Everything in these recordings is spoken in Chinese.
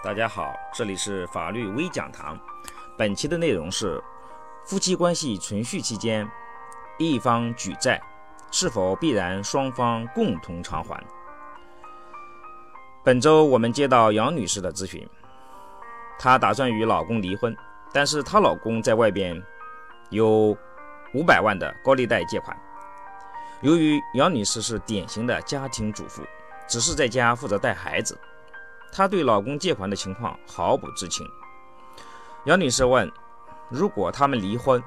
大家好，这里是法律微讲堂。本期的内容是：夫妻关系存续期间，一方举债，是否必然双方共同偿还？本周我们接到杨女士的咨询，她打算与老公离婚，但是她老公在外边有五百万的高利贷借款。由于杨女士是典型的家庭主妇，只是在家负责带孩子。她对老公借款的情况毫不知情。杨女士问：“如果他们离婚，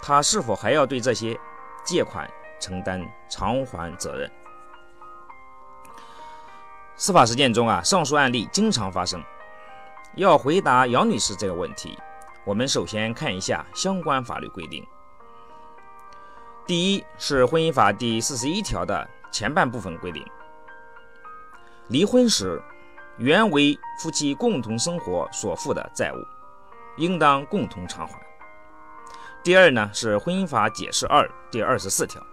她是否还要对这些借款承担偿还责任？”司法实践中啊，上述案例经常发生。要回答杨女士这个问题，我们首先看一下相关法律规定。第一是《婚姻法》第四十一条的前半部分规定：离婚时。原为夫妻共同生活所负的债务，应当共同偿还。第二呢，是《婚姻法解释二》第二十四条，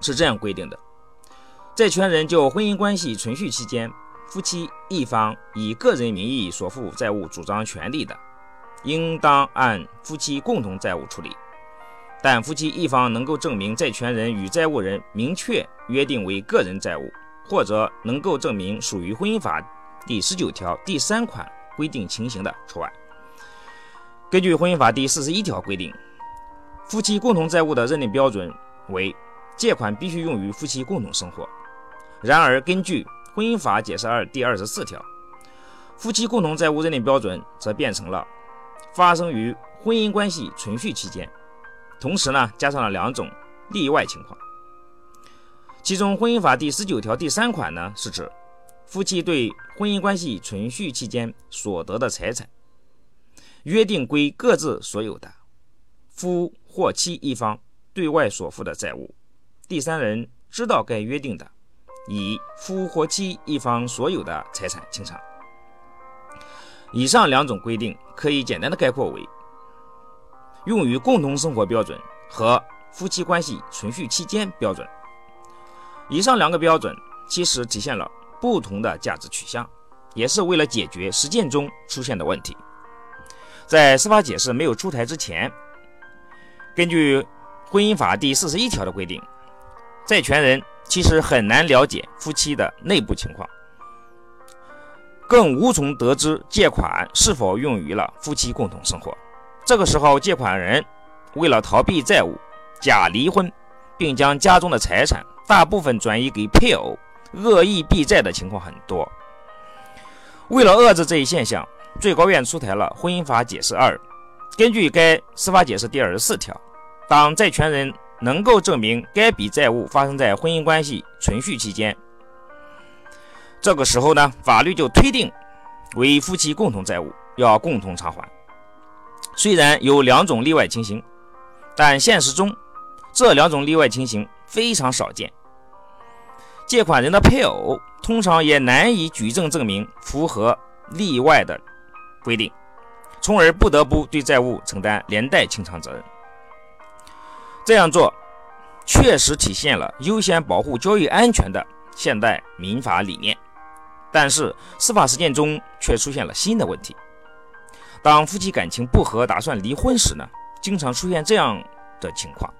是这样规定的：债权人就婚姻关系存续期间，夫妻一方以个人名义所负债务主张权利的，应当按夫妻共同债务处理。但夫妻一方能够证明债权人与债务人明确约定为个人债务。或者能够证明属于婚姻法第十九条第三款规定情形的除外。根据婚姻法第四十一条规定，夫妻共同债务的认定标准为借款必须用于夫妻共同生活。然而，根据婚姻法解释二第二十四条，夫妻共同债务认定标准则变成了发生于婚姻关系存续期间，同时呢，加上了两种例外情况。其中，《婚姻法》第十九条第三款呢，是指夫妻对婚姻关系存续期间所得的财产，约定归各自所有的；夫或妻一方对外所负的债务，第三人知道该约定的，以夫或妻一方所有的财产清偿。以上两种规定可以简单的概括为：用于共同生活标准和夫妻关系存续期间标准。以上两个标准其实体现了不同的价值取向，也是为了解决实践中出现的问题。在司法解释没有出台之前，根据《婚姻法》第四十一条的规定，债权人其实很难了解夫妻的内部情况，更无从得知借款是否用于了夫妻共同生活。这个时候，借款人为了逃避债务，假离婚，并将家中的财产。大部分转移给配偶，恶意避债的情况很多。为了遏制这一现象，最高院出台了《婚姻法解释二》。根据该司法解释第二十四条，当债权人能够证明该笔债务发生在婚姻关系存续期间，这个时候呢，法律就推定为夫妻共同债务，要共同偿还。虽然有两种例外情形，但现实中这两种例外情形。非常少见，借款人的配偶通常也难以举证证明符合例外的规定，从而不得不对债务承担连带清偿责任。这样做确实体现了优先保护交易安全的现代民法理念，但是司法实践中却出现了新的问题。当夫妻感情不和，打算离婚时呢，经常出现这样的情况。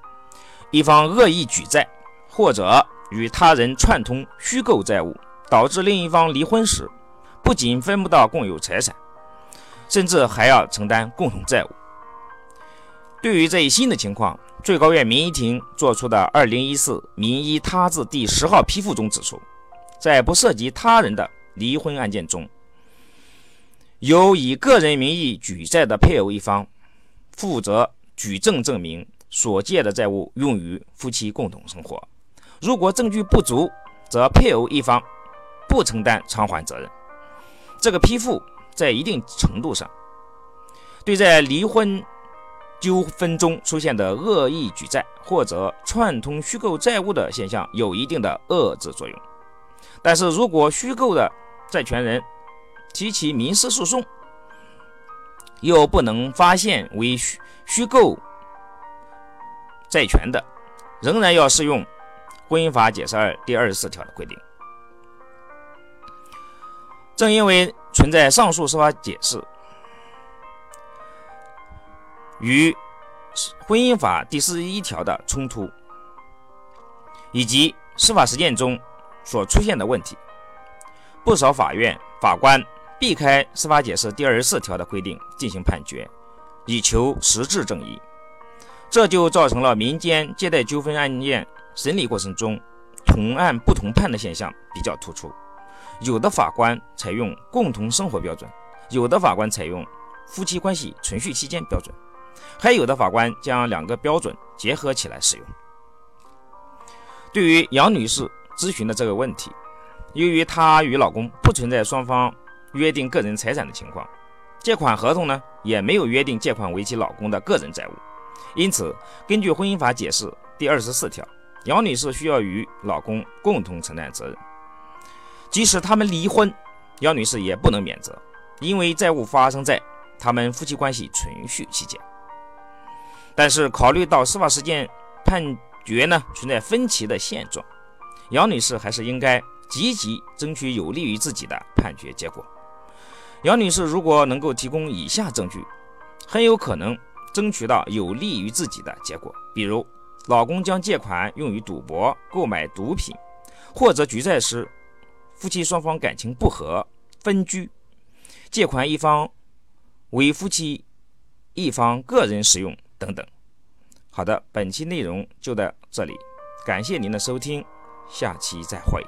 一方恶意举债，或者与他人串通虚构债务，导致另一方离婚时，不仅分不到共有财产，甚至还要承担共同债务。对于这一新的情况，最高院民一庭作出的《二零一四民一他字第十号批复》中指出，在不涉及他人的离婚案件中，由以个人名义举债的配偶一方负责举证证明。所借的债务用于夫妻共同生活，如果证据不足，则配偶一方不承担偿还责任。这个批复在一定程度上对在离婚纠纷中出现的恶意举债或者串通虚构债务的现象有一定的遏制作用。但是如果虚构的债权人提起民事诉讼，又不能发现为虚虚构。债权的仍然要适用《婚姻法解释二》第二十四条的规定。正因为存在上述司法解释与婚姻法第四十一条的冲突，以及司法实践中所出现的问题。不少法院法官避开司法解释第二十四条的规定进行判决，以求实质正义，这就造成了民间借贷纠纷案件审理过程中同案不同判的现象比较突出。有的法官采用共同生活标准，有的法官采用夫妻关系存续期间标准，还有的法官将两个标准结合起来使用。对于杨女士咨询的这个问题，由于她与老公不存在双方约定个人财产的情况，借款合同呢也没有约定借款为其老公的个人债务，因此根据婚姻法解释第二十四条，杨女士需要与老公共同承担责任。即使他们离婚，杨女士也不能免责，因为债务发生在他们夫妻关系存续期间。但是，考虑到司法实践判决呢存在分歧的现状，杨女士还是应该积极争取有利于自己的判决结果。杨女士如果能够提供以下证据，很有可能争取到有利于自己的结果，比如老公将借款用于赌博、购买毒品，或者举债时。夫妻双方感情不和，分居，借款一方为夫妻一方个人使用等等。好的，本期内容就到这里，感谢您的收听，下期再会。